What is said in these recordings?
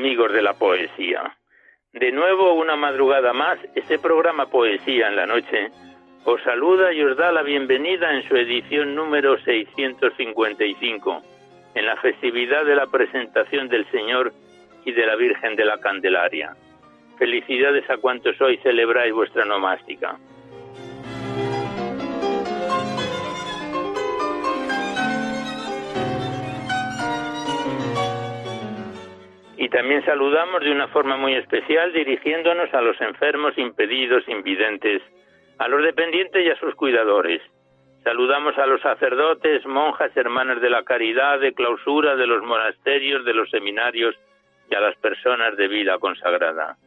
Amigos de la poesía. De nuevo, una madrugada más, este programa Poesía en la Noche os saluda y os da la bienvenida en su edición número 655, en la festividad de la presentación del Señor y de la Virgen de la Candelaria. Felicidades a cuantos hoy celebráis vuestra nomástica. Y también saludamos de una forma muy especial dirigiéndonos a los enfermos, impedidos, invidentes, a los dependientes y a sus cuidadores. Saludamos a los sacerdotes, monjas, hermanas de la caridad, de clausura, de los monasterios, de los seminarios y a las personas de vida consagrada.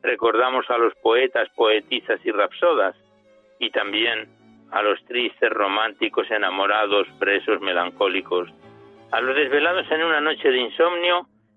Recordamos a los poetas, poetisas y rapsodas y también a los tristes, románticos, enamorados, presos, melancólicos, a los desvelados en una noche de insomnio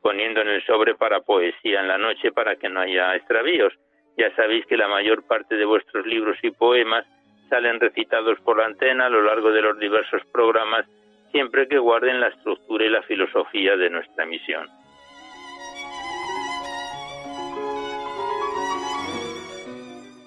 poniendo en el sobre para poesía en la noche para que no haya extravíos. Ya sabéis que la mayor parte de vuestros libros y poemas salen recitados por la antena a lo largo de los diversos programas, siempre que guarden la estructura y la filosofía de nuestra misión.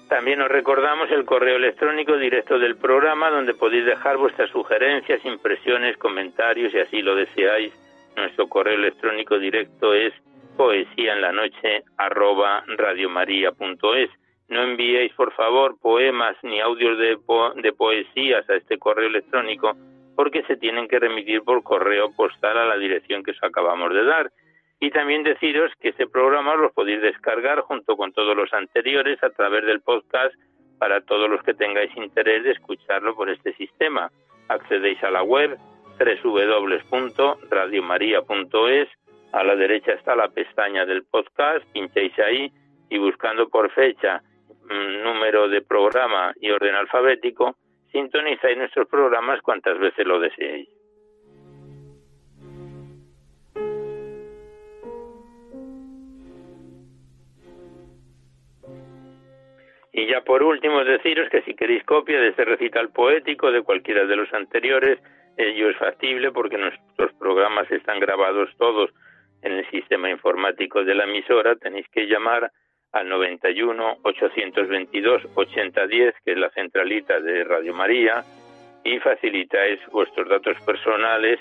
También os recordamos el correo electrónico directo del programa donde podéis dejar vuestras sugerencias, impresiones, comentarios y así lo deseáis nuestro correo electrónico directo es poesía en la noche arroba radiomaria.es. No enviéis, por favor, poemas ni audios de, de poesías a este correo electrónico porque se tienen que remitir por correo postal a la dirección que os acabamos de dar. Y también deciros que este programa lo podéis descargar junto con todos los anteriores a través del podcast para todos los que tengáis interés de escucharlo por este sistema. Accedéis a la web www.radiomaria.es. A la derecha está la pestaña del podcast, pincháis ahí y buscando por fecha, mm, número de programa y orden alfabético, sintonizáis nuestros programas cuantas veces lo deseéis. Y ya por último deciros que si queréis copia de este recital poético de cualquiera de los anteriores, Ello es factible porque nuestros programas están grabados todos en el sistema informático de la emisora. Tenéis que llamar al 91 822 8010, que es la centralita de Radio María, y facilitáis vuestros datos personales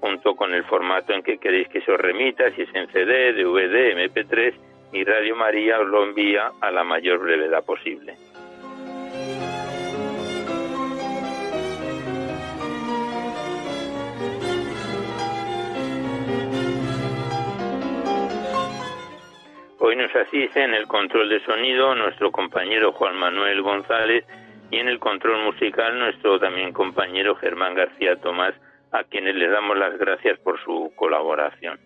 junto con el formato en que queréis que se os remita, si es en CD, DVD, MP3, y Radio María os lo envía a la mayor brevedad posible. Nos asiste en el control de sonido nuestro compañero Juan Manuel González y en el control musical nuestro también compañero Germán García Tomás, a quienes les damos las gracias por su colaboración.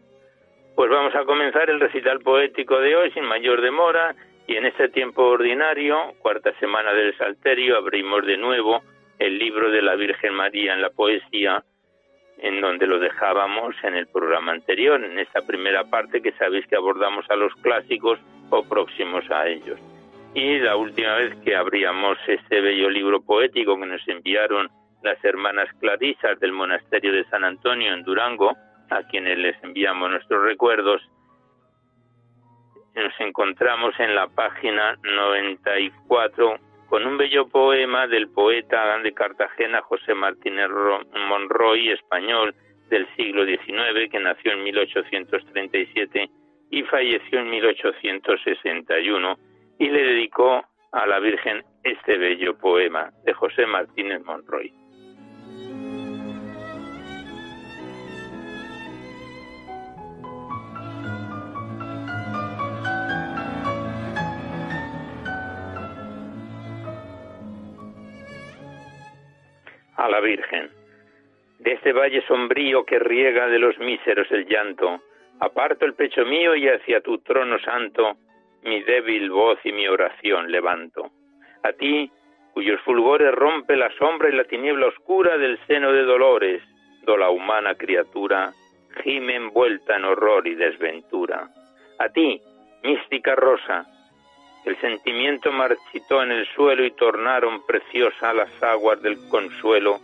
Pues vamos a comenzar el recital poético de hoy sin mayor demora y en este tiempo ordinario, cuarta semana del Salterio, abrimos de nuevo el libro de la Virgen María en la poesía en donde lo dejábamos en el programa anterior, en esta primera parte que sabéis que abordamos a los clásicos o próximos a ellos. Y la última vez que abríamos este bello libro poético que nos enviaron las hermanas clarisas del monasterio de San Antonio en Durango, a quienes les enviamos nuestros recuerdos, nos encontramos en la página 94 con un bello poema del poeta de Cartagena José Martínez Monroy, español del siglo XIX, que nació en 1837 y falleció en 1861, y le dedicó a la Virgen este bello poema de José Martínez Monroy. A la Virgen. De este valle sombrío que riega de los míseros el llanto, aparto el pecho mío y hacia tu trono santo mi débil voz y mi oración levanto. A ti, cuyos fulgores rompe la sombra y la tiniebla oscura del seno de dolores, do la humana criatura gime envuelta en horror y desventura. A ti, mística rosa, el sentimiento marchitó en el suelo y tornaron preciosa las aguas del consuelo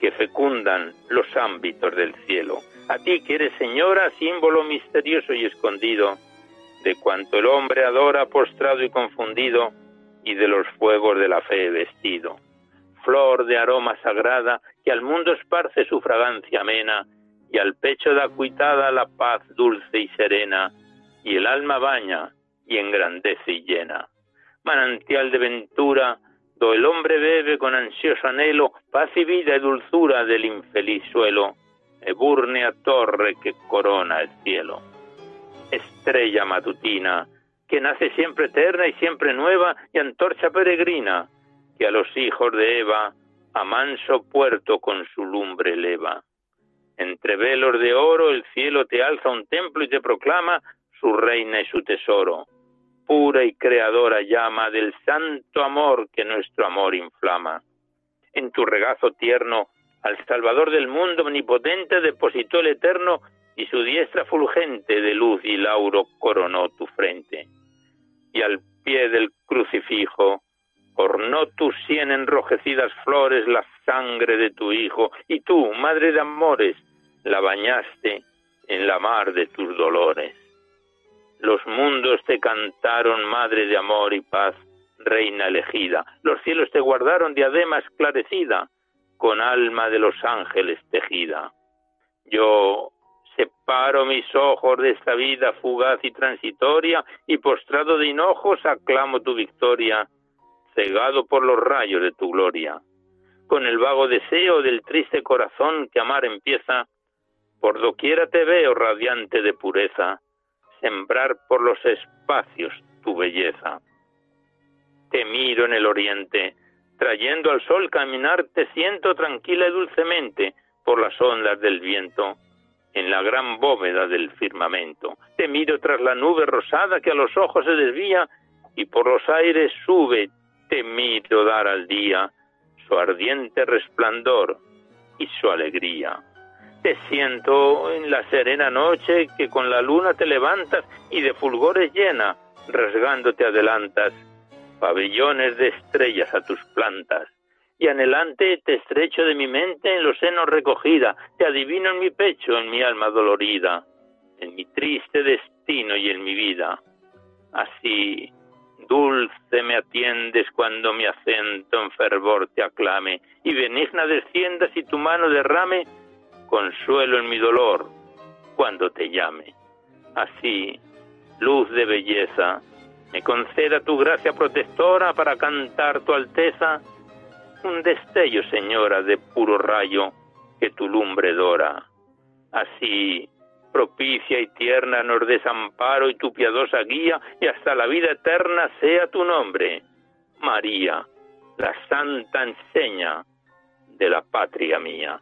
que fecundan los ámbitos del cielo. A ti que eres señora, símbolo misterioso y escondido de cuanto el hombre adora postrado y confundido y de los fuegos de la fe vestido. Flor de aroma sagrada que al mundo esparce su fragancia amena y al pecho da cuitada la paz dulce y serena y el alma baña y engrandece y llena. Manantial de ventura, do el hombre bebe con ansioso anhelo paz y vida y dulzura del infeliz suelo, eburnea torre que corona el cielo. Estrella matutina, que nace siempre eterna y siempre nueva y antorcha peregrina, que a los hijos de Eva a manso puerto con su lumbre eleva. Entre velos de oro el cielo te alza un templo y te proclama su reina y su tesoro pura y creadora llama del santo amor que nuestro amor inflama. En tu regazo tierno, al Salvador del mundo omnipotente depositó el Eterno y su diestra fulgente de luz y lauro coronó tu frente. Y al pie del crucifijo ornó tus cien enrojecidas flores la sangre de tu Hijo, y tú, Madre de amores, la bañaste en la mar de tus dolores. Los mundos te cantaron, Madre de amor y paz, Reina elegida. Los cielos te guardaron diadema esclarecida, con alma de los ángeles tejida. Yo separo mis ojos de esta vida fugaz y transitoria, y postrado de hinojos aclamo tu victoria, cegado por los rayos de tu gloria. Con el vago deseo del triste corazón que amar empieza, por doquiera te veo radiante de pureza, sembrar por los espacios tu belleza. Te miro en el oriente, trayendo al sol caminar, te siento tranquila y dulcemente por las ondas del viento, en la gran bóveda del firmamento. Te miro tras la nube rosada que a los ojos se desvía y por los aires sube, te miro dar al día su ardiente resplandor y su alegría. Te siento en la serena noche que con la luna te levantas y de fulgores llena, rasgando te adelantas, pabellones de estrellas a tus plantas. Y anhelante te estrecho de mi mente en los senos recogida, te adivino en mi pecho, en mi alma dolorida, en mi triste destino y en mi vida. Así, dulce me atiendes cuando mi acento en fervor te aclame, y benigna desciendas y tu mano derrame consuelo en mi dolor cuando te llame. Así, luz de belleza, me conceda tu gracia protectora para cantar tu alteza, un destello, señora, de puro rayo que tu lumbre dora. Así, propicia y tierna nos desamparo y tu piadosa guía, y hasta la vida eterna sea tu nombre, María, la santa enseña de la patria mía.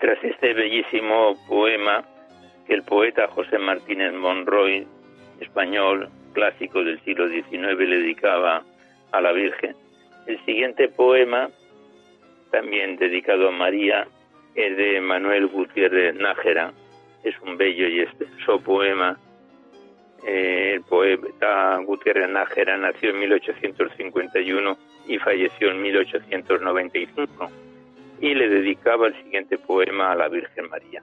Tras este bellísimo poema que el poeta José Martínez Monroy, español clásico del siglo XIX, le dedicaba a la Virgen, el siguiente poema, también dedicado a María, es de Manuel Gutiérrez Nájera. Es un bello y extenso poema. Eh, el poeta Gutiérrez Nájera nació en 1851 y falleció en 1895 y le dedicaba el siguiente poema a la Virgen María.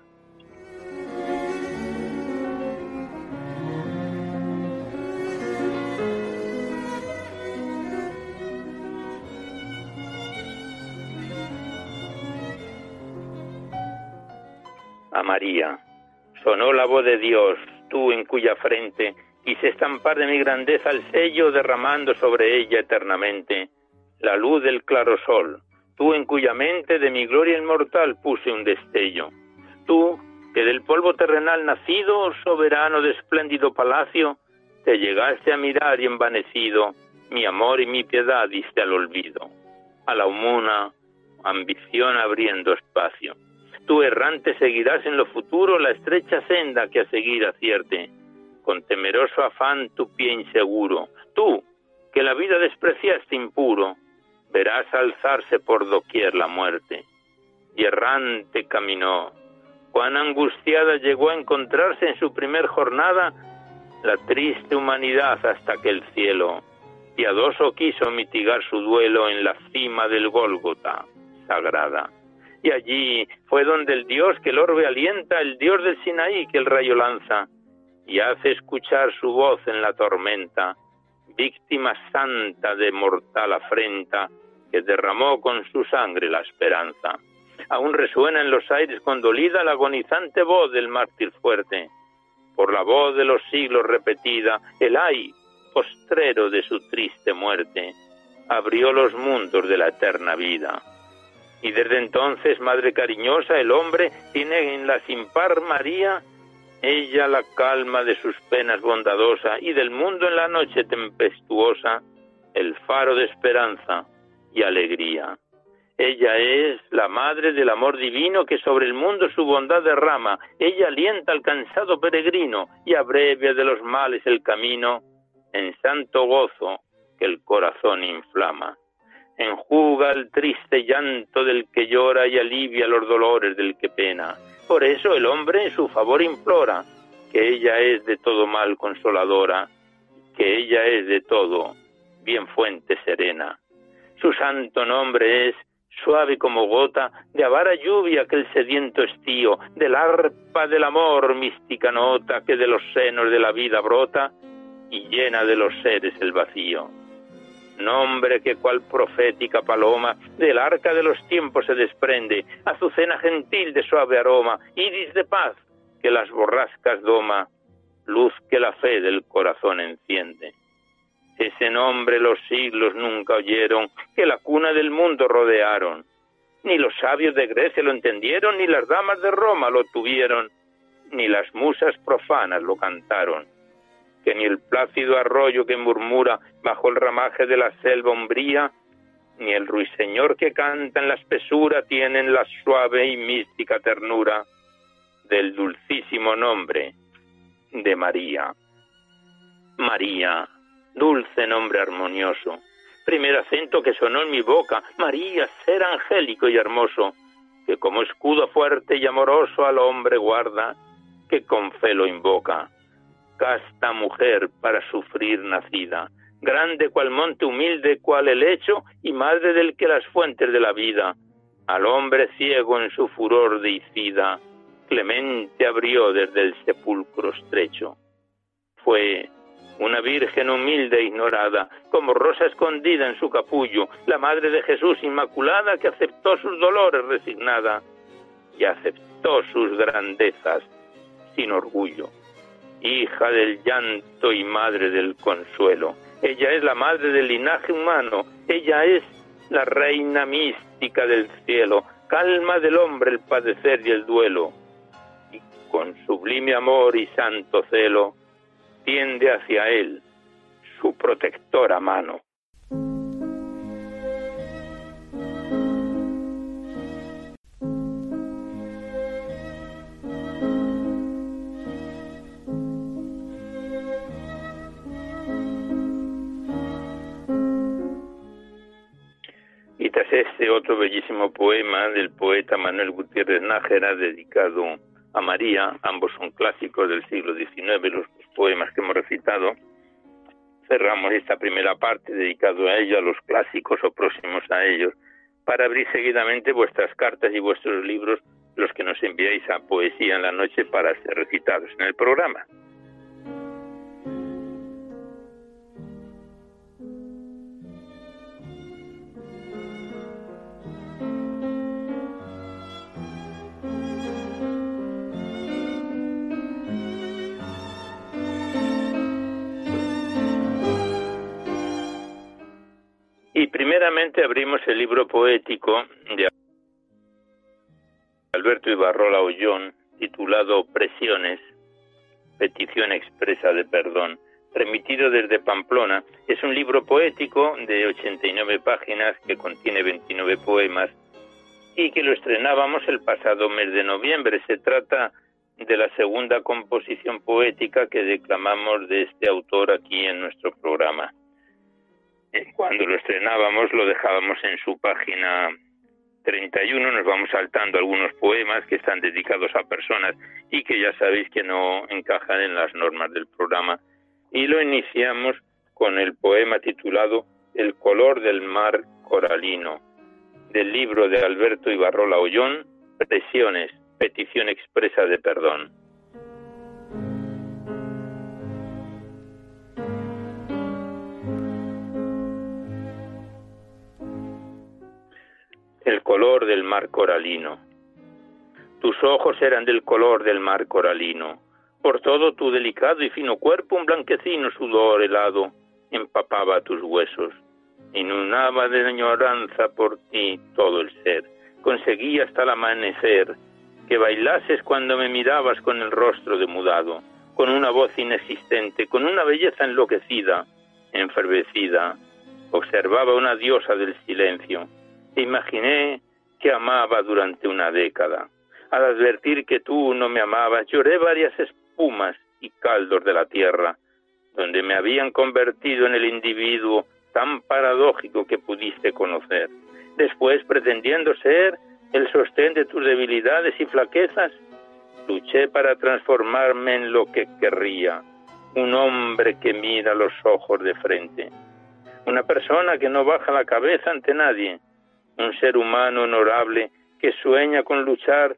A María, sonó la voz de Dios, tú en cuya frente quise estampar de mi grandeza el sello derramando sobre ella eternamente la luz del claro sol tú en cuya mente de mi gloria inmortal puse un destello, tú que del polvo terrenal nacido, soberano de espléndido palacio, te llegaste a mirar y envanecido, mi amor y mi piedad diste al olvido, a la humana ambición abriendo espacio. Tú errante seguirás en lo futuro la estrecha senda que a seguir acierte, con temeroso afán tu pie inseguro, tú que la vida despreciaste impuro, verás alzarse por doquier la muerte. Y errante caminó. Cuán angustiada llegó a encontrarse en su primer jornada la triste humanidad hasta que el cielo, piadoso quiso mitigar su duelo en la cima del Gólgota sagrada. Y allí fue donde el Dios que el orbe alienta, el Dios del Sinaí que el rayo lanza, y hace escuchar su voz en la tormenta, víctima santa de mortal afrenta, que derramó con su sangre la esperanza. Aún resuena en los aires condolida la agonizante voz del mártir fuerte. Por la voz de los siglos repetida, el ay postrero de su triste muerte abrió los mundos de la eterna vida. Y desde entonces, Madre cariñosa, el hombre tiene en la sin par María, ella la calma de sus penas bondadosa y del mundo en la noche tempestuosa, el faro de esperanza y alegría. Ella es la madre del amor divino que sobre el mundo su bondad derrama. Ella alienta al cansado peregrino y abrevia de los males el camino en santo gozo que el corazón inflama. Enjuga el triste llanto del que llora y alivia los dolores del que pena. Por eso el hombre en su favor implora que ella es de todo mal consoladora, que ella es de todo bien fuente serena. Su santo nombre es suave como gota de avara lluvia que el sediento estío, del arpa del amor mística nota que de los senos de la vida brota y llena de los seres el vacío. Nombre que cual profética paloma del arca de los tiempos se desprende, azucena gentil de suave aroma, iris de paz que las borrascas doma, luz que la fe del corazón enciende. Ese nombre los siglos nunca oyeron, que la cuna del mundo rodearon. Ni los sabios de Grecia lo entendieron, ni las damas de Roma lo tuvieron, ni las musas profanas lo cantaron. Que ni el plácido arroyo que murmura bajo el ramaje de la selva umbría, ni el ruiseñor que canta en la espesura tienen la suave y mística ternura del dulcísimo nombre de María. María, dulce nombre armonioso. Primer acento que sonó en mi boca, María, ser angélico y hermoso, que como escudo fuerte y amoroso al hombre guarda, que con fe lo invoca. Casta mujer para sufrir nacida, grande cual monte humilde cual el hecho y madre del que las fuentes de la vida, al hombre ciego en su furor de Icida, clemente abrió desde el sepulcro estrecho. Fue una virgen humilde e ignorada, como rosa escondida en su capullo, la madre de Jesús inmaculada que aceptó sus dolores resignada y aceptó sus grandezas sin orgullo. Hija del llanto y madre del consuelo. Ella es la madre del linaje humano, ella es la reina mística del cielo, calma del hombre el padecer y el duelo. Y con sublime amor y santo celo, ...tiende hacia él su protectora mano. Poema del poeta Manuel Gutiérrez Nájera dedicado a María, ambos son clásicos del siglo XIX, los poemas que hemos recitado. Cerramos esta primera parte dedicado a ello, a los clásicos o próximos a ellos, para abrir seguidamente vuestras cartas y vuestros libros, los que nos enviáis a Poesía en la Noche para ser recitados en el programa. Primeramente abrimos el libro poético de Alberto Ibarrola Ollón, titulado Presiones, petición expresa de perdón, remitido desde Pamplona. Es un libro poético de 89 páginas que contiene 29 poemas y que lo estrenábamos el pasado mes de noviembre. Se trata de la segunda composición poética que declamamos de este autor aquí en nuestro programa. Cuando lo estrenábamos lo dejábamos en su página 31, nos vamos saltando algunos poemas que están dedicados a personas y que ya sabéis que no encajan en las normas del programa. Y lo iniciamos con el poema titulado El color del mar coralino, del libro de Alberto Ibarrola Ollón, Presiones, petición expresa de perdón. El color del mar coralino. Tus ojos eran del color del mar coralino. Por todo tu delicado y fino cuerpo un blanquecino sudor helado empapaba tus huesos. Inundaba de añoranza por ti todo el ser. Conseguí hasta el amanecer que bailases cuando me mirabas con el rostro demudado, con una voz inexistente, con una belleza enloquecida, enfervecida. Observaba una diosa del silencio imaginé que amaba durante una década. Al advertir que tú no me amabas, lloré varias espumas y caldos de la tierra, donde me habían convertido en el individuo tan paradójico que pudiste conocer. Después, pretendiendo ser el sostén de tus debilidades y flaquezas, luché para transformarme en lo que querría, un hombre que mira los ojos de frente, una persona que no baja la cabeza ante nadie, un ser humano honorable que sueña con luchar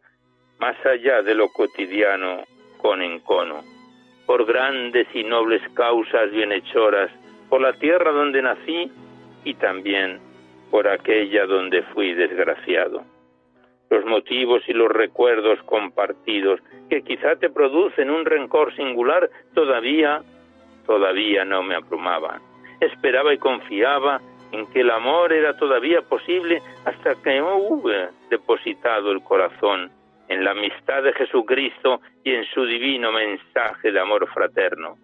más allá de lo cotidiano con encono, por grandes y nobles causas bienhechoras, por la tierra donde nací y también por aquella donde fui desgraciado. Los motivos y los recuerdos compartidos que quizá te producen un rencor singular todavía, todavía no me abrumaban. Esperaba y confiaba en que el amor era todavía posible hasta que hube depositado el corazón en la amistad de Jesucristo y en su divino mensaje de amor fraterno,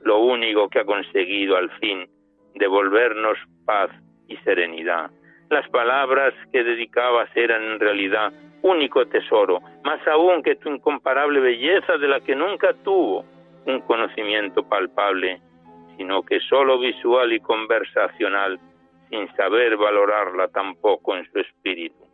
lo único que ha conseguido al fin devolvernos paz y serenidad. Las palabras que dedicabas eran en realidad único tesoro, más aún que tu incomparable belleza de la que nunca tuvo un conocimiento palpable sino que solo visual y conversacional, sin saber valorarla tampoco en su espíritu.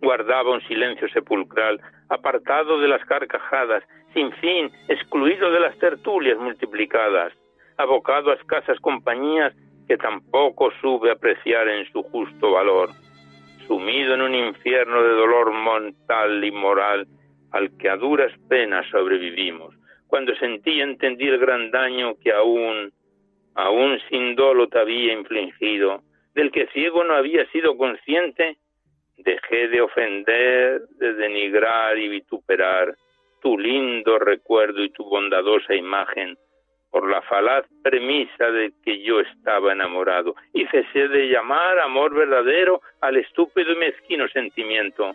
Guardaba un silencio sepulcral, apartado de las carcajadas, sin fin, excluido de las tertulias multiplicadas, abocado a escasas compañías que tampoco sube apreciar en su justo valor, sumido en un infierno de dolor mental y moral al que a duras penas sobrevivimos, cuando sentí y entendí el gran daño que aún, aún sin dolo te había infligido, del que ciego no había sido consciente, dejé de ofender, de denigrar y vituperar tu lindo recuerdo y tu bondadosa imagen por la falaz premisa de que yo estaba enamorado. Y cesé de llamar amor verdadero al estúpido y mezquino sentimiento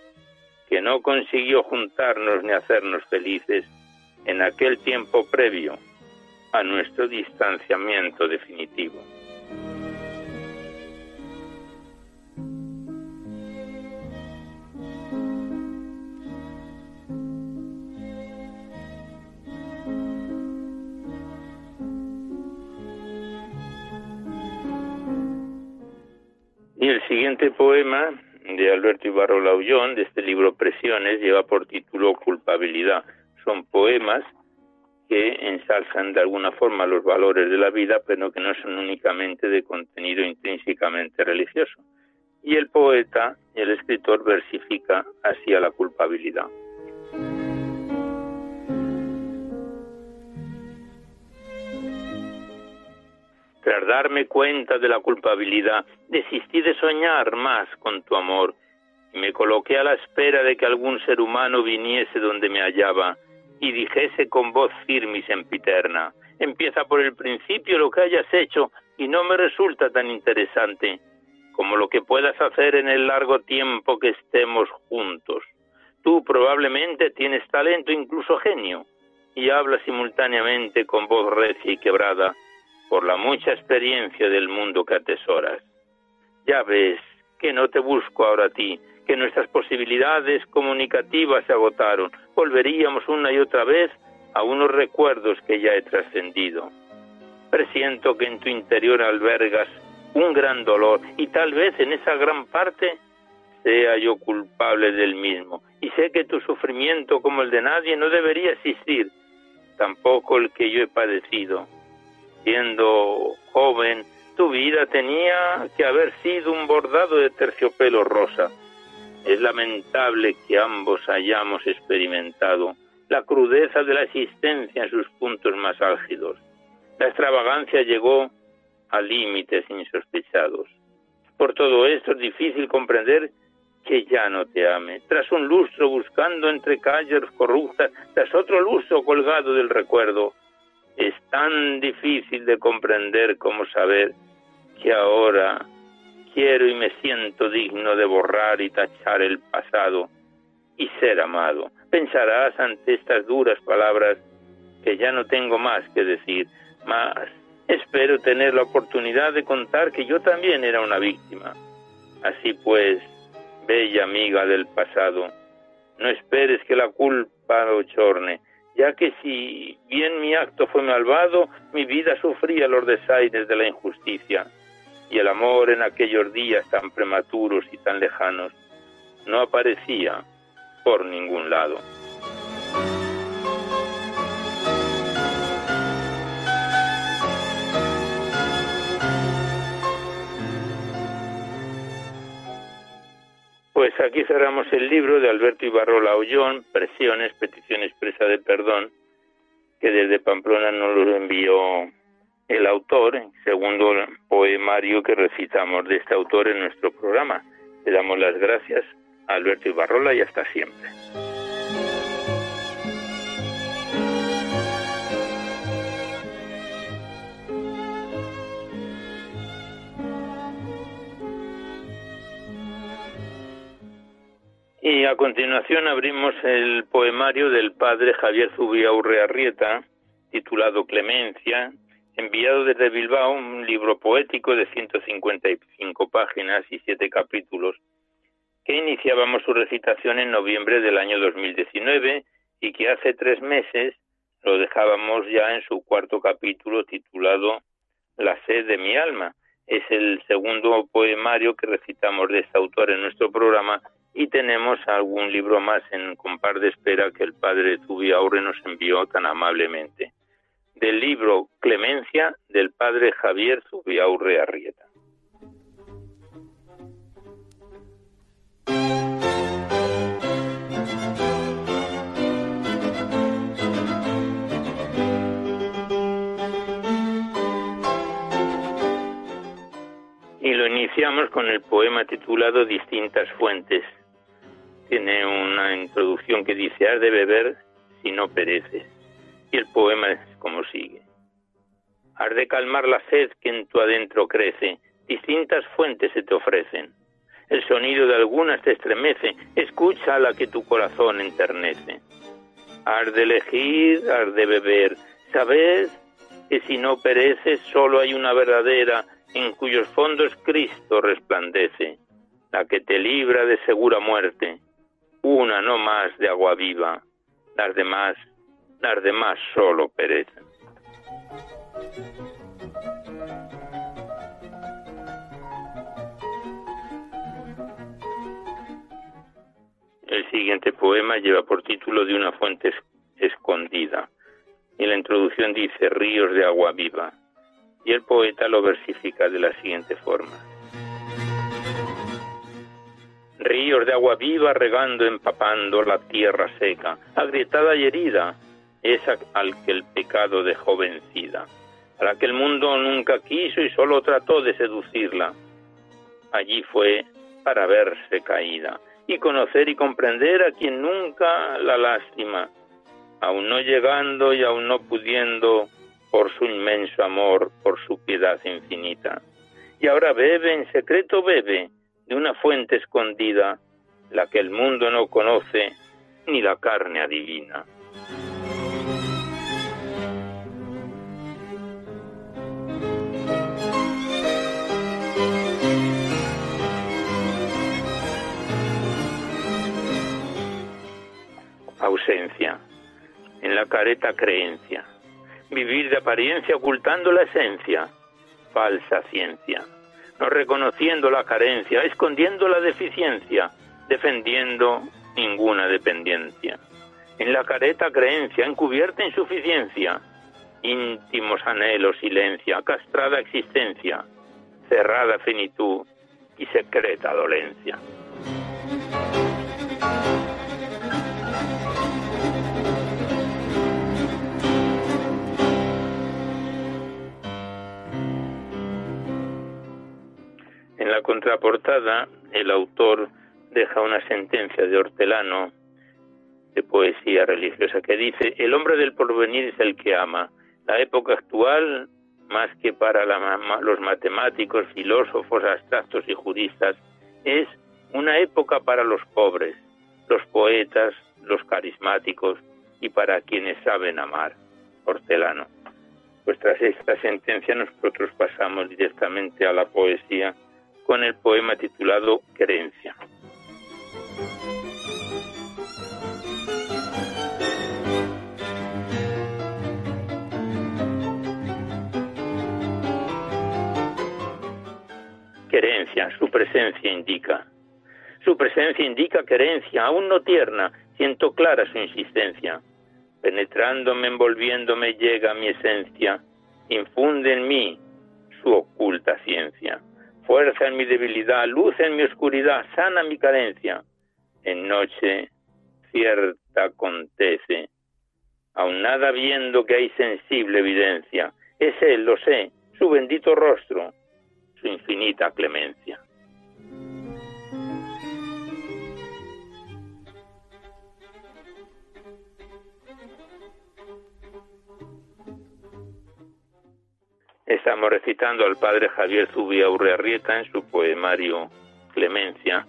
que no consiguió juntarnos ni hacernos felices en aquel tiempo previo a nuestro distanciamiento definitivo. Y el siguiente poema de Alberto Ibarro Laullón, de este libro Presiones, lleva por título Culpabilidad. Son poemas que ensalzan de alguna forma los valores de la vida, pero que no son únicamente de contenido intrínsecamente religioso. Y el poeta, el escritor, versifica así a la culpabilidad. Tras darme cuenta de la culpabilidad, desistí de soñar más con tu amor y me coloqué a la espera de que algún ser humano viniese donde me hallaba y dijese con voz firme y sempiterna, empieza por el principio lo que hayas hecho y no me resulta tan interesante como lo que puedas hacer en el largo tiempo que estemos juntos. Tú probablemente tienes talento, incluso genio, y hablas simultáneamente con voz recia y quebrada, por la mucha experiencia del mundo que atesoras. Ya ves que no te busco ahora a ti, que nuestras posibilidades comunicativas se agotaron. Volveríamos una y otra vez a unos recuerdos que ya he trascendido. Presiento que en tu interior albergas un gran dolor y tal vez en esa gran parte sea yo culpable del mismo. Y sé que tu sufrimiento como el de nadie no debería existir, tampoco el que yo he padecido siendo joven, tu vida tenía que haber sido un bordado de terciopelo rosa. Es lamentable que ambos hayamos experimentado la crudeza de la existencia en sus puntos más álgidos. La extravagancia llegó a límites insospechados. Por todo esto es difícil comprender que ya no te ame. Tras un lustro buscando entre calles corruptas, tras otro lustro colgado del recuerdo, es tan difícil de comprender como saber que ahora quiero y me siento digno de borrar y tachar el pasado y ser amado. Pensarás ante estas duras palabras que ya no tengo más que decir, mas espero tener la oportunidad de contar que yo también era una víctima. Así pues, bella amiga del pasado, no esperes que la culpa lo chorne, ya que si bien mi acto fue malvado, mi vida sufría los desaires de la injusticia, y el amor en aquellos días tan prematuros y tan lejanos no aparecía por ningún lado. Pues aquí cerramos el libro de Alberto Ibarrola Ollón, Presiones, Petición Expresa de Perdón, que desde Pamplona nos lo envió el autor, segundo poemario que recitamos de este autor en nuestro programa. Le damos las gracias a Alberto Ibarrola y hasta siempre. Y a continuación abrimos el poemario del padre Javier Zubiaurre Arrieta, titulado Clemencia, enviado desde Bilbao, un libro poético de 155 páginas y siete capítulos, que iniciábamos su recitación en noviembre del año 2019 y que hace tres meses lo dejábamos ya en su cuarto capítulo titulado La sed de mi alma. Es el segundo poemario que recitamos de este autor en nuestro programa y tenemos algún libro más en compar de espera que el padre Zubiaurre nos envió tan amablemente. Del libro Clemencia del padre Javier Zubiaurre Arrieta. Y lo iniciamos con el poema titulado Distintas Fuentes, tiene una introducción que dice, has de beber si no pereces. Y el poema como sigue. Has de calmar la sed que en tu adentro crece, distintas fuentes se te ofrecen. El sonido de algunas te estremece, escucha la que tu corazón enternece. Has de elegir, has de beber, sabes que si no pereces solo hay una verdadera en cuyos fondos Cristo resplandece, la que te libra de segura muerte, una no más de agua viva, las demás, las demás solo perecen. El siguiente poema lleva por título De una fuente escondida. Y la introducción dice Ríos de agua viva. Y el poeta lo versifica de la siguiente forma. Ríos de agua viva regando, empapando la tierra seca, agrietada y herida, esa al que el pecado dejó vencida, a la que el mundo nunca quiso y solo trató de seducirla. Allí fue para verse caída y conocer y comprender a quien nunca la lástima, aun no llegando y aun no pudiendo por su inmenso amor, por su piedad infinita. Y ahora bebe, en secreto bebe, de una fuente escondida, la que el mundo no conoce, ni la carne adivina. Ausencia, en la careta creencia, vivir de apariencia ocultando la esencia, falsa ciencia, no reconociendo la carencia, escondiendo la deficiencia, defendiendo ninguna dependencia. En la careta creencia, encubierta insuficiencia, íntimos anhelos, silencia, castrada existencia, cerrada finitud y secreta dolencia. En la contraportada, el autor deja una sentencia de Hortelano de poesía religiosa que dice, el hombre del porvenir es el que ama. La época actual, más que para los matemáticos, filósofos, abstractos y juristas, es una época para los pobres, los poetas, los carismáticos y para quienes saben amar. Hortelano. Pues tras esta sentencia nosotros pasamos directamente a la poesía con el poema titulado Querencia. Querencia, su presencia indica. Su presencia indica querencia, aún no tierna, siento clara su insistencia. Penetrándome, envolviéndome, llega mi esencia, infunde en mí su oculta ciencia fuerza en mi debilidad, luz en mi oscuridad, sana mi carencia. En noche cierta acontece, aun nada viendo que hay sensible evidencia. Es Él, lo sé, su bendito rostro, su infinita clemencia. Estamos recitando al padre Javier Zubia Urrearrieta en su poemario Clemencia.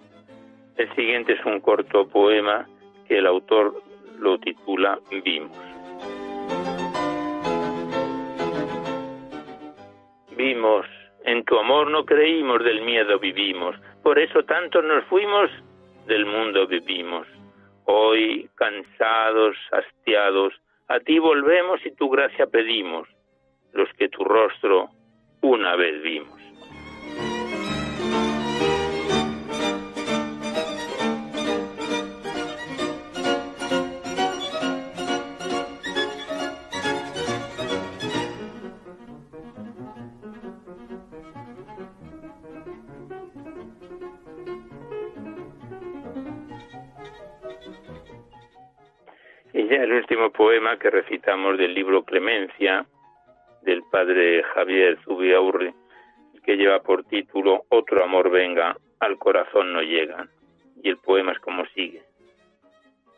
El siguiente es un corto poema que el autor lo titula Vimos. Vimos, en tu amor no creímos, del miedo vivimos, por eso tanto nos fuimos, del mundo vivimos. Hoy, cansados, hastiados, a ti volvemos y tu gracia pedimos los que tu rostro una vez vimos. Y ya el último poema que recitamos del libro Clemencia, del padre Javier Zubiaurri, que lleva por título Otro amor venga, al corazón no llega. Y el poema es como sigue.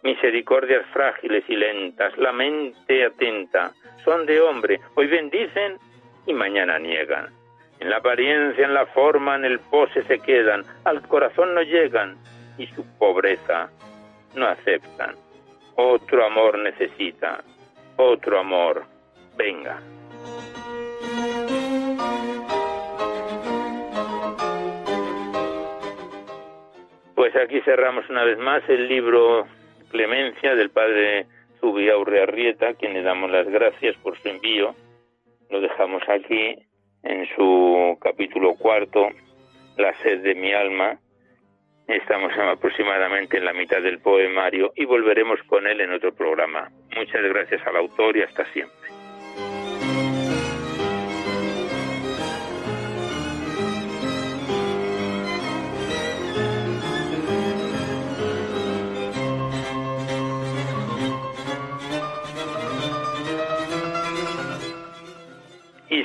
Misericordias frágiles y lentas, la mente atenta, son de hombre, hoy bendicen y mañana niegan. En la apariencia, en la forma, en el pose se quedan, al corazón no llegan y su pobreza no aceptan. Otro amor necesita, otro amor, venga. Aquí cerramos una vez más el libro Clemencia del padre Zubiaurre Arrieta, quien le damos las gracias por su envío. Lo dejamos aquí en su capítulo cuarto, La sed de mi alma, Estamos aproximadamente en la mitad del poemario y volveremos con él en otro programa. Muchas gracias al autor y hasta siempre.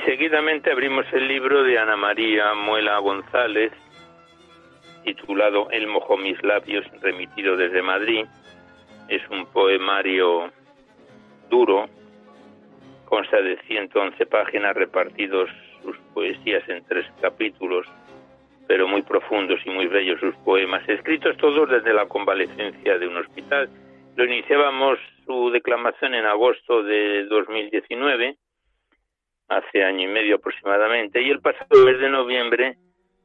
Seguidamente abrimos el libro de Ana María Muela González, titulado El mojó mis labios, remitido desde Madrid. Es un poemario duro, consta de 111 páginas repartidos sus poesías en tres capítulos, pero muy profundos y muy bellos sus poemas, escritos todos desde la convalecencia de un hospital. Lo iniciábamos su declamación en agosto de 2019, hace año y medio aproximadamente, y el pasado mes de noviembre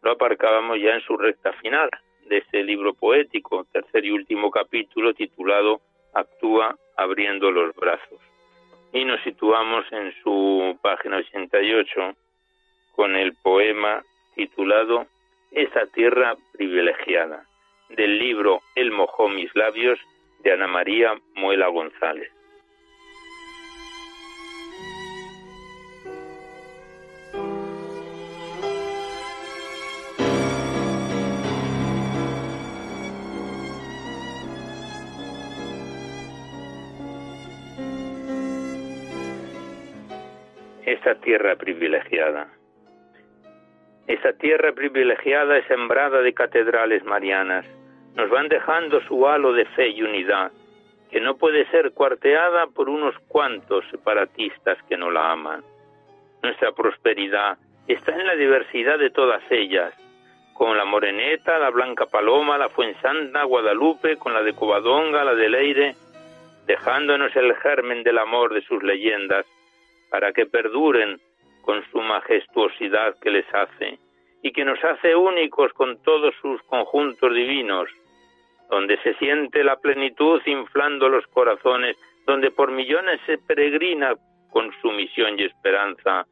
lo aparcábamos ya en su recta final de este libro poético, tercer y último capítulo titulado Actúa abriendo los brazos. Y nos situamos en su página 88 con el poema titulado Esa tierra privilegiada, del libro El mojó mis labios de Ana María Muela González. Esa tierra privilegiada. Esa tierra privilegiada es sembrada de catedrales marianas. Nos van dejando su halo de fe y unidad, que no puede ser cuarteada por unos cuantos separatistas que no la aman. Nuestra prosperidad está en la diversidad de todas ellas, con la Moreneta, la Blanca Paloma, la Fuensanta, Guadalupe, con la de Covadonga, la de Leire, dejándonos el germen del amor de sus leyendas, para que perduren con su majestuosidad que les hace y que nos hace únicos con todos sus conjuntos divinos, donde se siente la plenitud inflando los corazones, donde por millones se peregrina con su misión y esperanza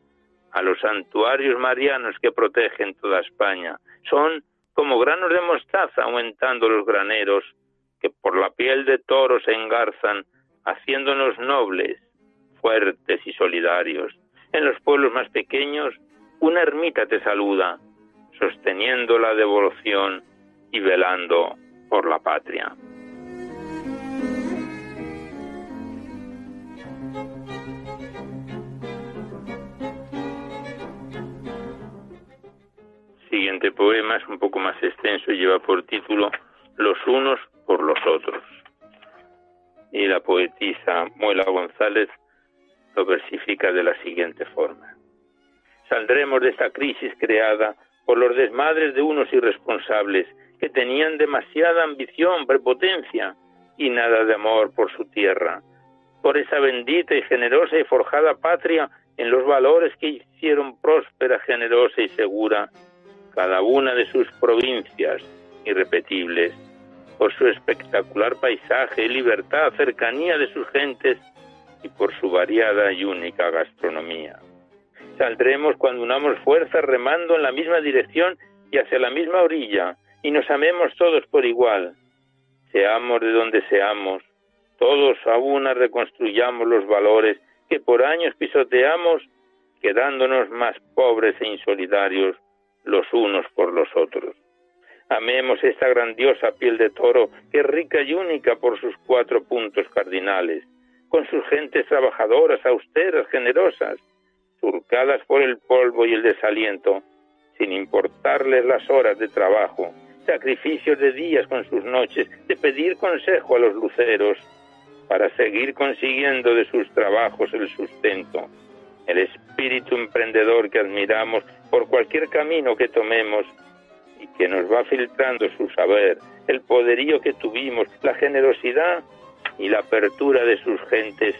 a los santuarios marianos que protegen toda España. Son como granos de mostaza aumentando los graneros que por la piel de toro se engarzan, haciéndonos nobles, fuertes y solidarios. En los pueblos más pequeños, una ermita te saluda, sosteniendo la devoción y velando por la patria. Siguiente poema es un poco más extenso y lleva por título Los unos por los otros. Y la poetisa Muela González lo versifica de la siguiente forma. Saldremos de esta crisis creada por los desmadres de unos irresponsables que tenían demasiada ambición, prepotencia y nada de amor por su tierra, por esa bendita y generosa y forjada patria en los valores que hicieron próspera, generosa y segura cada una de sus provincias irrepetibles, por su espectacular paisaje, libertad, cercanía de sus gentes y por su variada y única gastronomía. Saldremos cuando unamos fuerzas remando en la misma dirección y hacia la misma orilla, y nos amemos todos por igual. Seamos de donde seamos, todos a una reconstruyamos los valores que por años pisoteamos, quedándonos más pobres e insolidarios los unos por los otros. Amemos esta grandiosa piel de toro que es rica y única por sus cuatro puntos cardinales, con sus gentes trabajadoras, austeras, generosas, surcadas por el polvo y el desaliento, sin importarles las horas de trabajo, sacrificios de días con sus noches, de pedir consejo a los luceros, para seguir consiguiendo de sus trabajos el sustento, el espíritu emprendedor que admiramos por cualquier camino que tomemos y que nos va filtrando su saber, el poderío que tuvimos, la generosidad y la apertura de sus gentes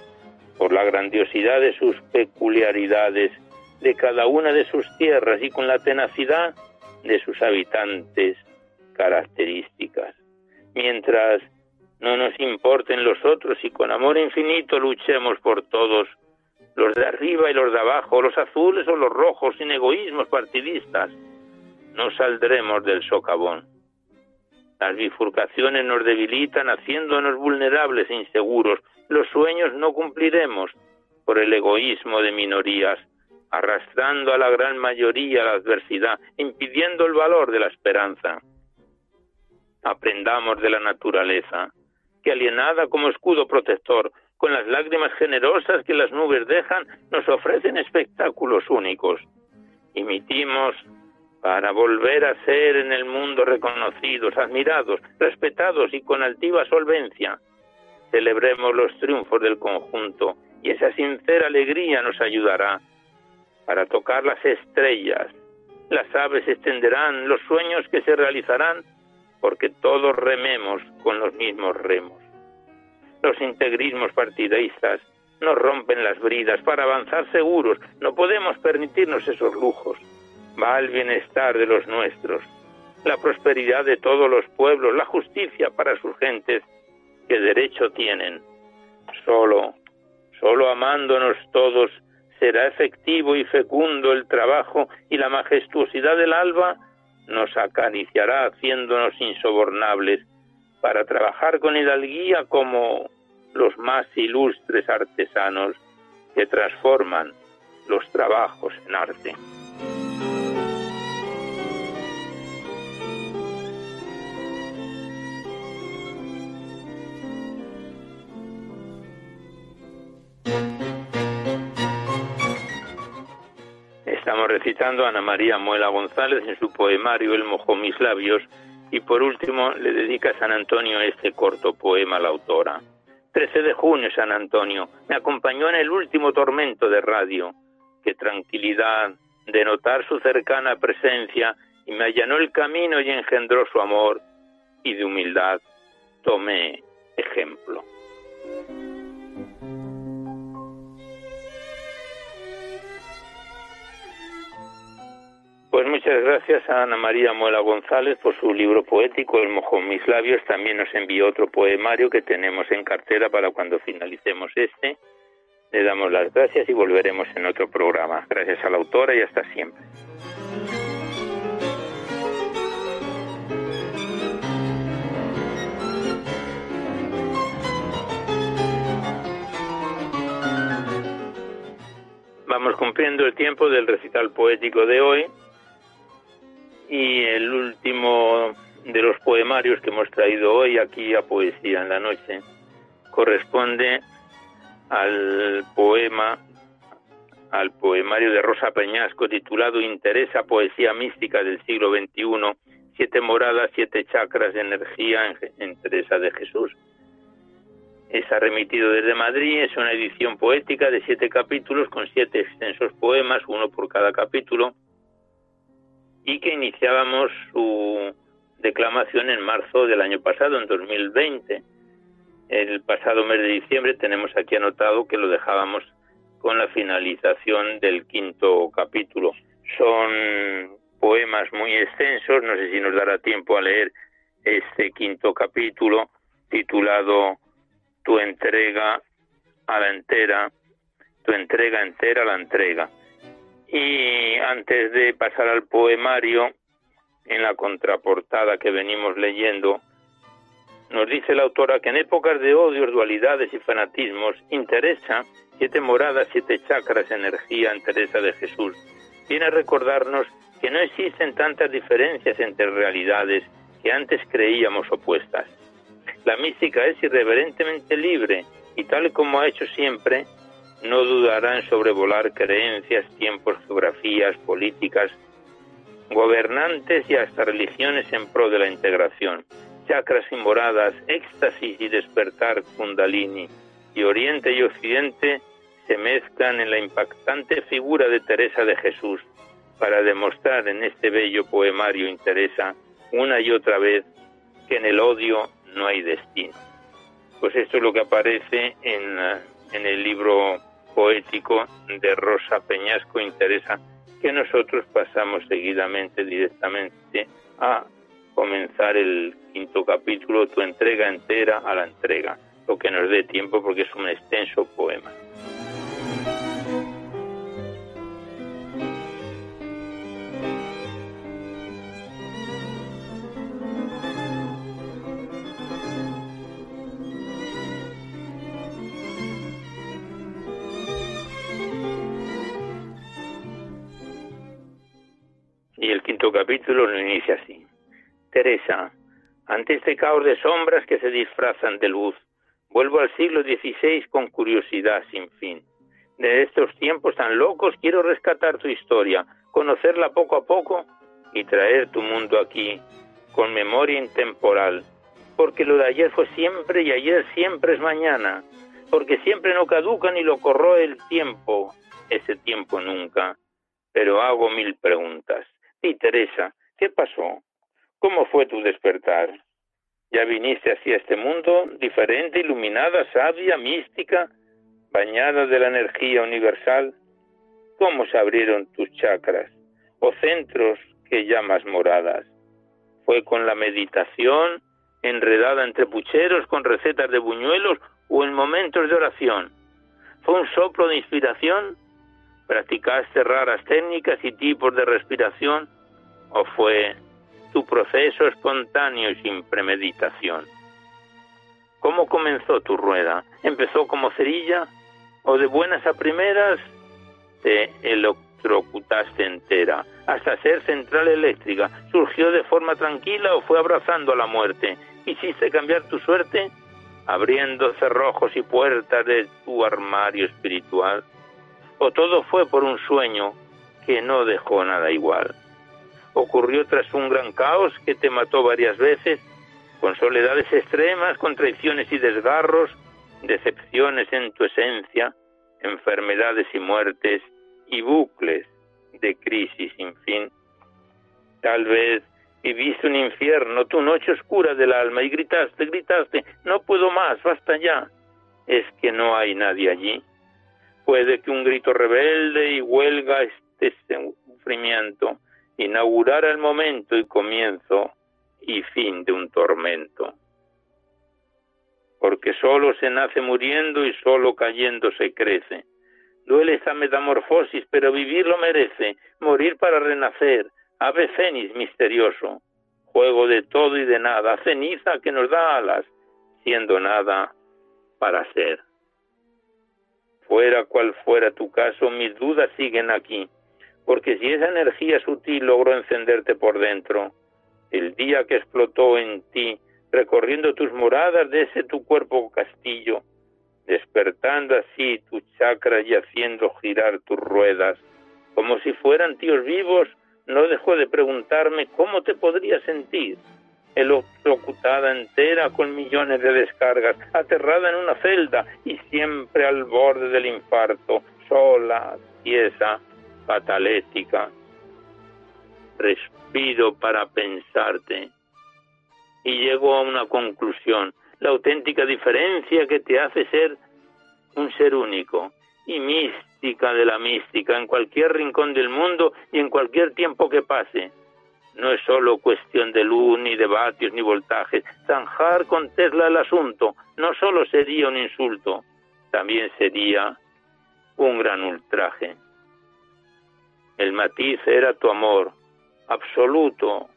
por la grandiosidad de sus peculiaridades, de cada una de sus tierras y con la tenacidad de sus habitantes características. Mientras no nos importen los otros y con amor infinito luchemos por todos, los de arriba y los de abajo, los azules o los rojos, sin egoísmos partidistas, no saldremos del socavón. Las bifurcaciones nos debilitan haciéndonos vulnerables e inseguros. Los sueños no cumpliremos por el egoísmo de minorías, arrastrando a la gran mayoría la adversidad, impidiendo el valor de la esperanza. Aprendamos de la naturaleza, que alienada como escudo protector, con las lágrimas generosas que las nubes dejan, nos ofrecen espectáculos únicos. Imitimos para volver a ser en el mundo reconocidos, admirados, respetados y con altiva solvencia. Celebremos los triunfos del conjunto y esa sincera alegría nos ayudará para tocar las estrellas. Las aves extenderán los sueños que se realizarán porque todos rememos con los mismos remos. Los integrismos partidistas nos rompen las bridas para avanzar seguros. No podemos permitirnos esos lujos. Va el bienestar de los nuestros, la prosperidad de todos los pueblos, la justicia para sus gentes que derecho tienen. Solo, solo amándonos todos será efectivo y fecundo el trabajo y la majestuosidad del alba nos acariciará haciéndonos insobornables para trabajar con hidalguía como los más ilustres artesanos que transforman los trabajos en arte. Recitando a Ana María Muela González en su poemario El mojó mis labios y por último le dedica a San Antonio este corto poema a la autora. 13 de junio, San Antonio, me acompañó en el último tormento de radio. Qué tranquilidad de notar su cercana presencia y me allanó el camino y engendró su amor y de humildad tomé ejemplo. Pues muchas gracias a Ana María Muela González por su libro poético El mojó mis labios. También nos envió otro poemario que tenemos en cartera para cuando finalicemos este. Le damos las gracias y volveremos en otro programa. Gracias a la autora y hasta siempre. Vamos cumpliendo el tiempo del recital poético de hoy y el último de los poemarios que hemos traído hoy aquí a Poesía en la Noche corresponde al poema, al poemario de Rosa Peñasco titulado Interesa Poesía Mística del siglo XXI, siete moradas, siete chakras de energía en, en de Jesús. Está remitido desde Madrid, es una edición poética de siete capítulos con siete extensos poemas, uno por cada capítulo, y que iniciábamos su declamación en marzo del año pasado, en 2020. El pasado mes de diciembre tenemos aquí anotado que lo dejábamos con la finalización del quinto capítulo. Son poemas muy extensos, no sé si nos dará tiempo a leer este quinto capítulo titulado Tu entrega a la entera, tu entrega entera a la entrega. Y antes de pasar al poemario, en la contraportada que venimos leyendo, nos dice la autora que en épocas de odios, dualidades y fanatismos interesa siete moradas, siete chakras, energía en Teresa de Jesús. Viene a recordarnos que no existen tantas diferencias entre realidades que antes creíamos opuestas. La mística es irreverentemente libre y tal como ha hecho siempre, no dudará en sobrevolar creencias, tiempos, geografías, políticas, gobernantes y hasta religiones en pro de la integración. Chakras y moradas, éxtasis y despertar kundalini, y Oriente y Occidente se mezclan en la impactante figura de Teresa de Jesús para demostrar en este bello poemario interesa una y otra vez que en el odio no hay destino. Pues esto es lo que aparece en, en el libro poético de Rosa Peñasco interesa que nosotros pasamos seguidamente directamente a comenzar el quinto capítulo, tu entrega entera a la entrega, lo que nos dé tiempo porque es un extenso poema. Capítulo lo inicia así. Teresa, ante este caos de sombras que se disfrazan de luz, vuelvo al siglo XVI con curiosidad sin fin. De estos tiempos tan locos quiero rescatar tu historia, conocerla poco a poco y traer tu mundo aquí, con memoria intemporal, porque lo de ayer fue siempre y ayer siempre es mañana, porque siempre no caduca ni lo corroe el tiempo, ese tiempo nunca. Pero hago mil preguntas. Y Teresa, ¿qué pasó? ¿Cómo fue tu despertar? ¿Ya viniste hacia este mundo diferente, iluminada, sabia, mística, bañada de la energía universal? ¿Cómo se abrieron tus chakras o centros que llamas moradas? ¿Fue con la meditación, enredada entre pucheros, con recetas de buñuelos o en momentos de oración? ¿Fue un soplo de inspiración? ¿Practicaste raras técnicas y tipos de respiración? ¿O fue tu proceso espontáneo y sin premeditación? ¿Cómo comenzó tu rueda? ¿Empezó como cerilla? ¿O de buenas a primeras te electrocutaste entera hasta ser central eléctrica? ¿Surgió de forma tranquila o fue abrazando a la muerte? ¿Hiciste cambiar tu suerte? abriendo cerrojos y puertas de tu armario espiritual o todo fue por un sueño que no dejó nada igual. Ocurrió tras un gran caos que te mató varias veces, con soledades extremas, contradicciones y desgarros, decepciones en tu esencia, enfermedades y muertes y bucles de crisis sin fin. Tal vez viviste un infierno, tu noche oscura del alma y gritaste, gritaste, no puedo más, basta ya. Es que no hay nadie allí Puede que un grito rebelde y huelga este sufrimiento inaugurara el momento y comienzo y fin de un tormento. Porque solo se nace muriendo y solo cayendo se crece. Duele esta metamorfosis, pero vivir lo merece, morir para renacer, ave fénix misterioso, juego de todo y de nada, ceniza que nos da alas, siendo nada para ser. Fuera cual fuera tu caso, mis dudas siguen aquí, porque si esa energía sutil logró encenderte por dentro, el día que explotó en ti, recorriendo tus moradas de ese tu cuerpo castillo, despertando así tu chakra y haciendo girar tus ruedas, como si fueran tíos vivos, no dejó de preguntarme cómo te podría sentir electrocutada entera con millones de descargas, aterrada en una celda y siempre al borde del infarto, sola, tiesa, patalética. Respiro para pensarte. Y llego a una conclusión, la auténtica diferencia que te hace ser un ser único y mística de la mística en cualquier rincón del mundo y en cualquier tiempo que pase no es solo cuestión de luz, ni de vatios, ni voltajes. Zanjar con Tesla el asunto no solo sería un insulto, también sería un gran ultraje. El matiz era tu amor, absoluto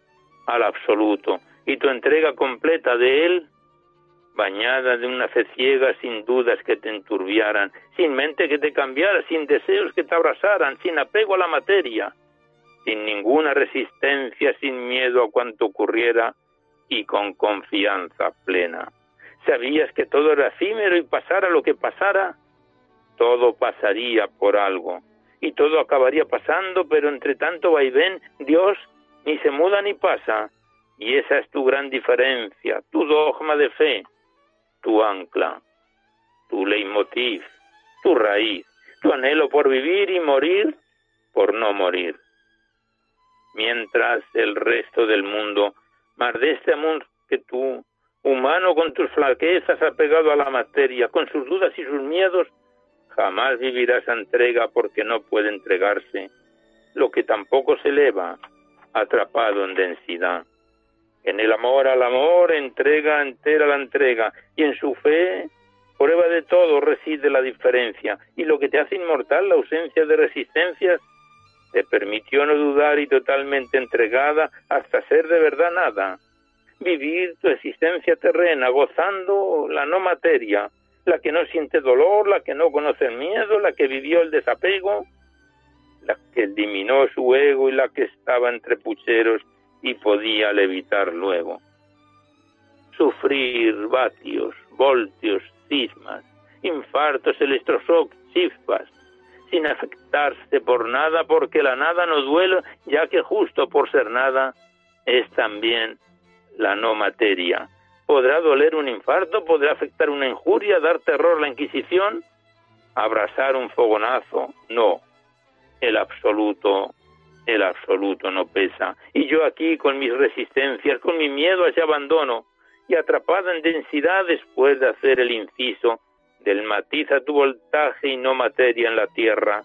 al absoluto, y tu entrega completa de él, bañada de una fe ciega, sin dudas que te enturbiaran, sin mente que te cambiara, sin deseos que te abrazaran, sin apego a la materia sin ninguna resistencia, sin miedo a cuanto ocurriera y con confianza plena. Sabías que todo era efímero y pasara lo que pasara, todo pasaría por algo y todo acabaría pasando, pero entre tanto vaivén, Dios ni se muda ni pasa. Y esa es tu gran diferencia, tu dogma de fe, tu ancla, tu leitmotiv, tu raíz, tu anhelo por vivir y morir por no morir mientras el resto del mundo, más de este amor que tú, humano con tus flaquezas apegado a la materia, con sus dudas y sus miedos, jamás vivirás entrega porque no puede entregarse, lo que tampoco se eleva, atrapado en densidad. En el amor al amor, entrega entera la entrega, y en su fe, prueba de todo reside la diferencia, y lo que te hace inmortal la ausencia de resistencias te permitió no dudar y totalmente entregada hasta ser de verdad nada, vivir tu existencia terrena, gozando la no materia, la que no siente dolor, la que no conoce el miedo, la que vivió el desapego, la que eliminó su ego y la que estaba entre pucheros y podía levitar luego. Sufrir vatios, voltios, cismas, infartos, electroshock, chispas, sin afectarse por nada, porque la nada no duele, ya que justo por ser nada es también la no materia. ¿Podrá doler un infarto? ¿Podrá afectar una injuria? ¿Dar terror la Inquisición? ¿Abrazar un fogonazo? No. El absoluto, el absoluto no pesa. Y yo aquí con mis resistencias, con mi miedo a ese abandono, y atrapada en densidad después de hacer el inciso del matiz a tu voltaje y no materia en la tierra,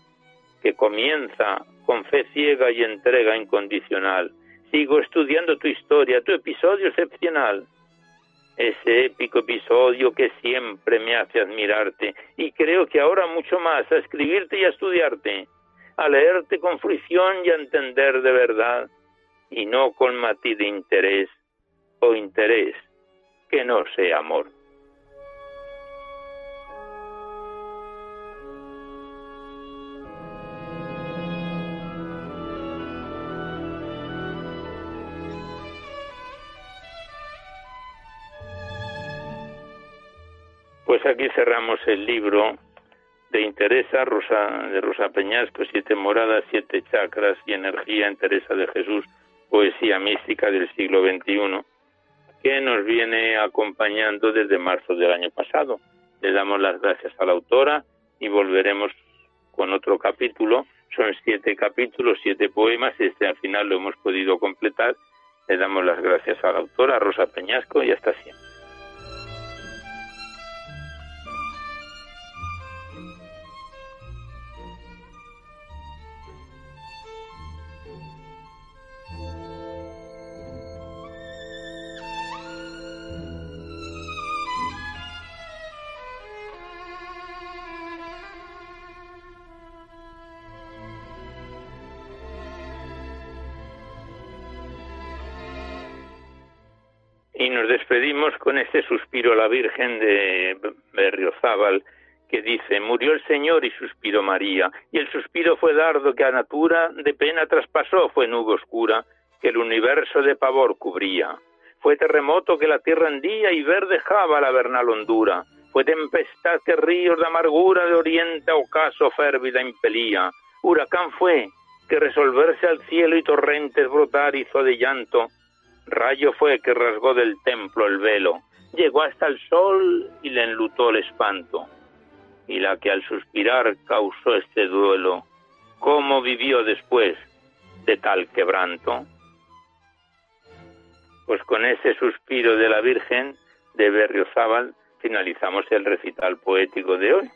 que comienza con fe ciega y entrega incondicional. Sigo estudiando tu historia, tu episodio excepcional, ese épico episodio que siempre me hace admirarte y creo que ahora mucho más a escribirte y a estudiarte, a leerte con fruición y a entender de verdad y no con matiz de interés o interés que no sea amor. Pues aquí cerramos el libro de Interesa Rosa, de Rosa Peñasco, Siete Moradas, Siete Chakras y Energía en Teresa de Jesús, poesía mística del siglo XXI, que nos viene acompañando desde marzo del año pasado. Le damos las gracias a la autora y volveremos con otro capítulo. Son siete capítulos, siete poemas, este al final lo hemos podido completar. Le damos las gracias a la autora, Rosa Peñasco, y hasta siempre. Nos despedimos con este suspiro a la Virgen de Berriozábal, que dice, murió el Señor y suspiró María, y el suspiro fue dardo que a natura de pena traspasó, fue nube oscura que el universo de pavor cubría. Fue terremoto que la tierra hendía y verdejaba la vernal hondura. Fue tempestad que ríos de amargura de oriente a ocaso férvida impelía. Huracán fue que resolverse al cielo y torrentes brotar hizo de llanto Rayo fue que rasgó del templo el velo, llegó hasta el sol y le enlutó el espanto. Y la que al suspirar causó este duelo, ¿cómo vivió después de tal quebranto? Pues con ese suspiro de la Virgen de Berriozábal finalizamos el recital poético de hoy.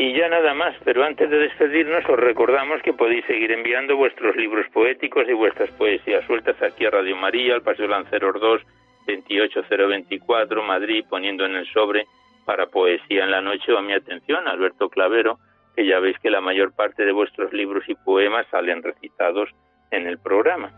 Y ya nada más, pero antes de despedirnos os recordamos que podéis seguir enviando vuestros libros poéticos y vuestras poesías sueltas aquí a Radio María, al Paseo Lanceros 2, 28024, Madrid, poniendo en el sobre para Poesía en la Noche o a mi atención, Alberto Clavero, que ya veis que la mayor parte de vuestros libros y poemas salen recitados en el programa.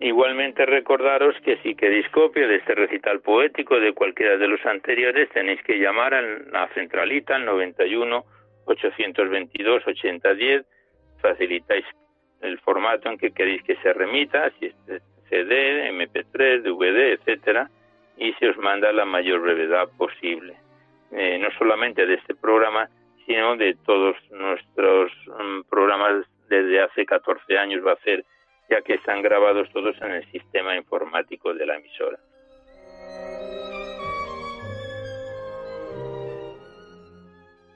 Igualmente recordaros que si queréis copia de este recital poético de cualquiera de los anteriores tenéis que llamar a la centralita al 91 822 8010 facilitáis el formato en que queréis que se remita, si es CD, MP3, DVD, etcétera, y se os manda la mayor brevedad posible. Eh, no solamente de este programa, sino de todos nuestros mm, programas desde hace 14 años va a ser que están grabados todos en el sistema informático de la emisora.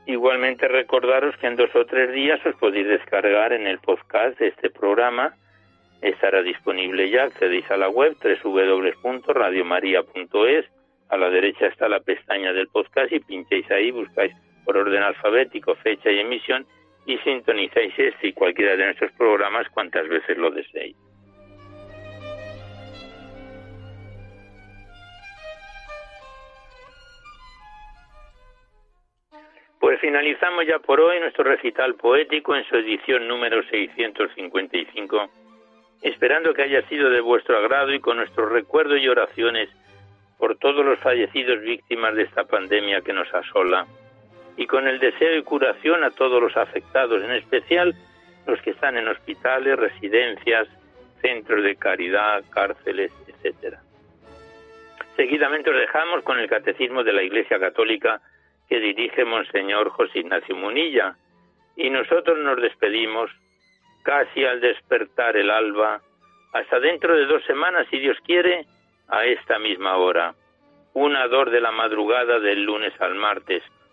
Igualmente recordaros que en dos o tres días os podéis descargar en el podcast de este programa. Estará disponible ya, accedéis a la web www.radiomaria.es. A la derecha está la pestaña del podcast y pincháis ahí, buscáis por orden alfabético, fecha y emisión y sintonizáis este y cualquiera de nuestros programas cuantas veces lo deseéis. Pues finalizamos ya por hoy nuestro recital poético en su edición número 655, esperando que haya sido de vuestro agrado y con nuestro recuerdo y oraciones por todos los fallecidos víctimas de esta pandemia que nos asola, y con el deseo y curación a todos los afectados, en especial los que están en hospitales, residencias, centros de caridad, cárceles, etcétera. Seguidamente os dejamos con el Catecismo de la Iglesia Católica que dirige Monseñor José Ignacio Munilla, y nosotros nos despedimos casi al despertar el alba, hasta dentro de dos semanas, si Dios quiere, a esta misma hora. Una dor de la madrugada del lunes al martes,